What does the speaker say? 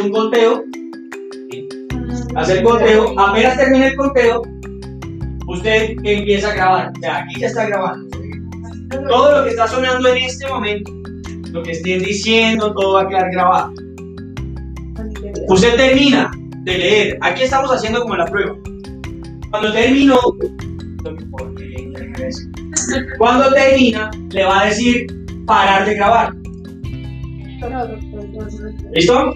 un conteo, hace el conteo, apenas termine el conteo, usted empieza a grabar. Ya, aquí ya está grabando. Todo lo que está sonando en este momento, lo que estés diciendo, todo va a quedar grabado. Usted termina de leer. Aquí estamos haciendo como la prueba. Cuando termino, cuando termina, le va a decir parar de grabar. ¿Listo?